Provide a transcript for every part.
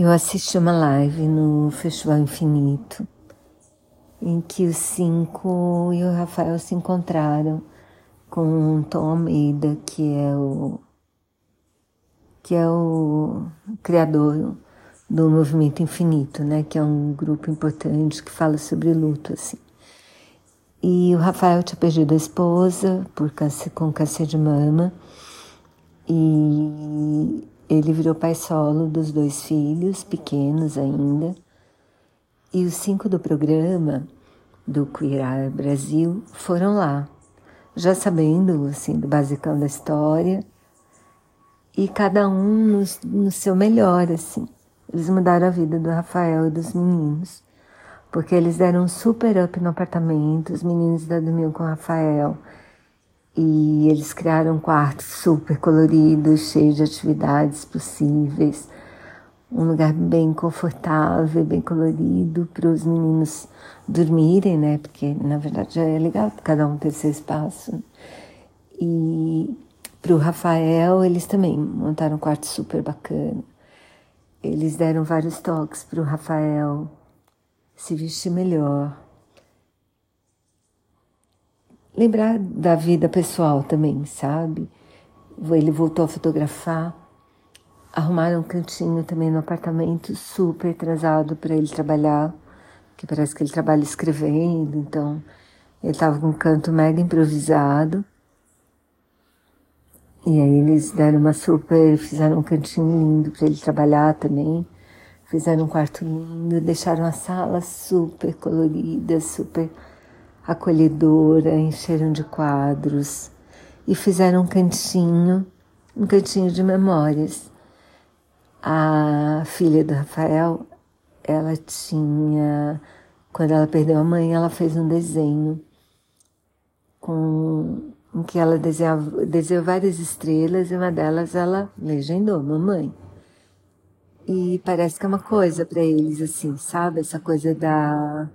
Eu assisti uma live no Festival Infinito, em que os cinco e o Rafael se encontraram com Tom Almeida, que é o que é o criador do Movimento Infinito, né, que é um grupo importante que fala sobre luto assim. E o Rafael tinha perdido a esposa por câncer, com câncer de mama e ele virou pai solo dos dois filhos, pequenos ainda. E os cinco do programa do Queer Brasil foram lá, já sabendo assim do basicão da história e cada um no, no seu melhor assim. Eles mudaram a vida do Rafael e dos meninos porque eles deram um super up no apartamento, os meninos dormiam com o Rafael. E eles criaram um quarto super colorido, cheio de atividades possíveis. Um lugar bem confortável, bem colorido para os meninos dormirem, né? Porque na verdade é legal cada um ter seu espaço. E para o Rafael, eles também montaram um quarto super bacana. Eles deram vários toques para o Rafael se vestir melhor. Lembrar da vida pessoal também, sabe? Ele voltou a fotografar. Arrumaram um cantinho também no apartamento super atrasado para ele trabalhar, que parece que ele trabalha escrevendo, então ele estava com um canto mega improvisado. E aí eles deram uma super, fizeram um cantinho lindo para ele trabalhar também. Fizeram um quarto lindo, deixaram a sala super colorida, super acolhedora, encheram de quadros e fizeram um cantinho, um cantinho de memórias. A filha do Rafael, ela tinha, quando ela perdeu a mãe, ela fez um desenho com em que ela desenhava, desenhou várias estrelas e uma delas ela legendou, mamãe. E parece que é uma coisa para eles, assim, sabe? Essa coisa da,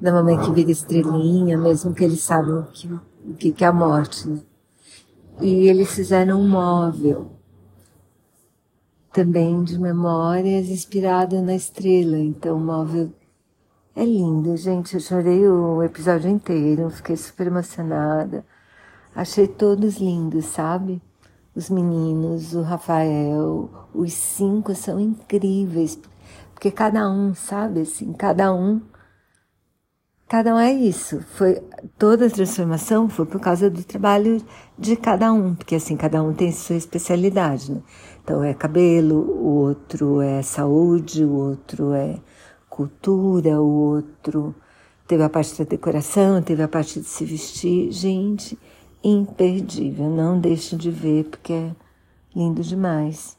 da mamãe que vira estrelinha, mesmo que eles sabem o que, que é a morte, né? E eles fizeram um móvel também de memórias inspirado na estrela. Então o móvel é lindo, gente. Eu chorei o episódio inteiro, fiquei super emocionada. Achei todos lindos, sabe? os meninos, o Rafael, os cinco são incríveis, porque cada um, sabe, assim, cada um, cada um é isso. Foi toda a transformação foi por causa do trabalho de cada um, porque assim cada um tem sua especialidade, né? Então é cabelo, o outro é saúde, o outro é cultura, o outro teve a parte da decoração, teve a parte de se vestir, gente imperdível. Não deixe de ver porque é lindo demais.